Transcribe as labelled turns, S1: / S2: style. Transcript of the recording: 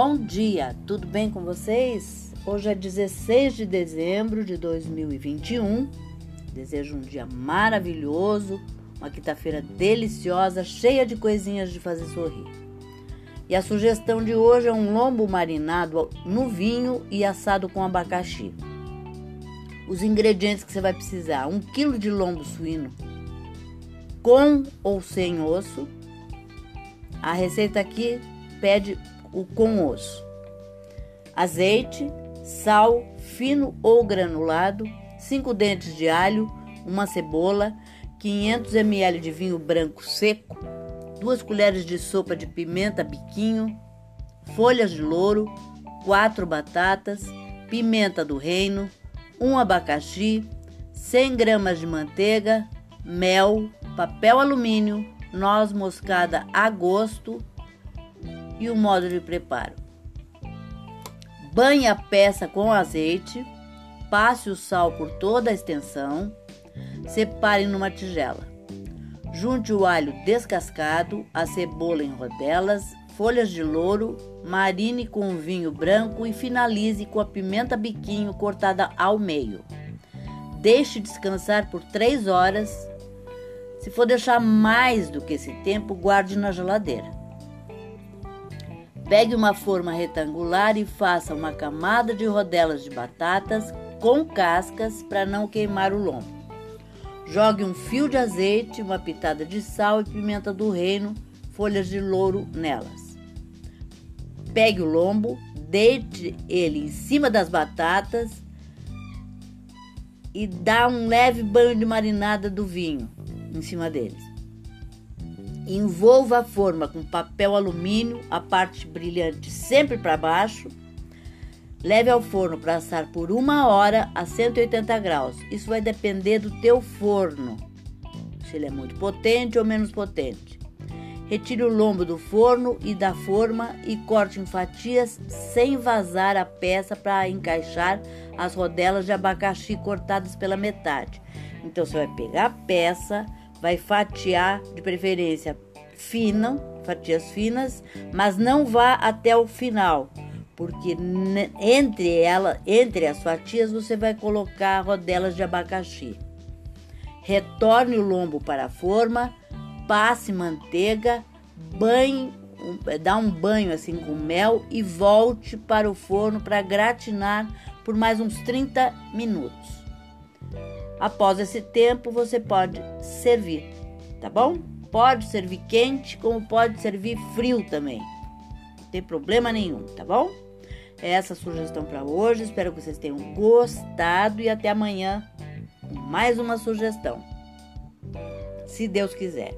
S1: Bom dia, tudo bem com vocês? Hoje é 16 de dezembro de 2021. Desejo um dia maravilhoso, uma quinta-feira deliciosa, cheia de coisinhas de fazer sorrir. E a sugestão de hoje é um lombo marinado no vinho e assado com abacaxi. Os ingredientes que você vai precisar: 1 kg de lombo suíno com ou sem osso. A receita aqui pede o com osso. Azeite, sal fino ou granulado, 5 dentes de alho, uma cebola, 500 ml de vinho branco seco, 2 colheres de sopa de pimenta biquinho, folhas de louro, 4 batatas, pimenta do reino, um abacaxi, 100 gramas de manteiga, mel, papel alumínio, noz moscada a gosto e o modo de preparo. Banhe a peça com azeite, passe o sal por toda a extensão, separe numa tigela. Junte o alho descascado, a cebola em rodelas, folhas de louro, marine com vinho branco e finalize com a pimenta biquinho cortada ao meio. Deixe descansar por 3 horas. Se for deixar mais do que esse tempo, guarde na geladeira. Pegue uma forma retangular e faça uma camada de rodelas de batatas com cascas para não queimar o lombo. Jogue um fio de azeite, uma pitada de sal e pimenta do reino, folhas de louro nelas. Pegue o lombo, deite ele em cima das batatas e dá um leve banho de marinada do vinho em cima deles. Envolva a forma com papel alumínio, a parte brilhante sempre para baixo. Leve ao forno para assar por uma hora a 180 graus. Isso vai depender do teu forno, se ele é muito potente ou menos potente. Retire o lombo do forno e da forma e corte em fatias sem vazar a peça para encaixar as rodelas de abacaxi cortadas pela metade. Então você vai pegar a peça, vai fatiar, de preferência fina, fatias finas, mas não vá até o final, porque entre ela, entre as fatias você vai colocar rodelas de abacaxi. Retorne o lombo para a forma, passe manteiga, banhe, dá um banho assim com mel e volte para o forno para gratinar por mais uns 30 minutos. Após esse tempo, você pode servir, tá bom? Pode servir quente, como pode servir frio também. Não tem problema nenhum, tá bom? É essa a sugestão para hoje. Espero que vocês tenham gostado e até amanhã com mais uma sugestão. Se Deus quiser.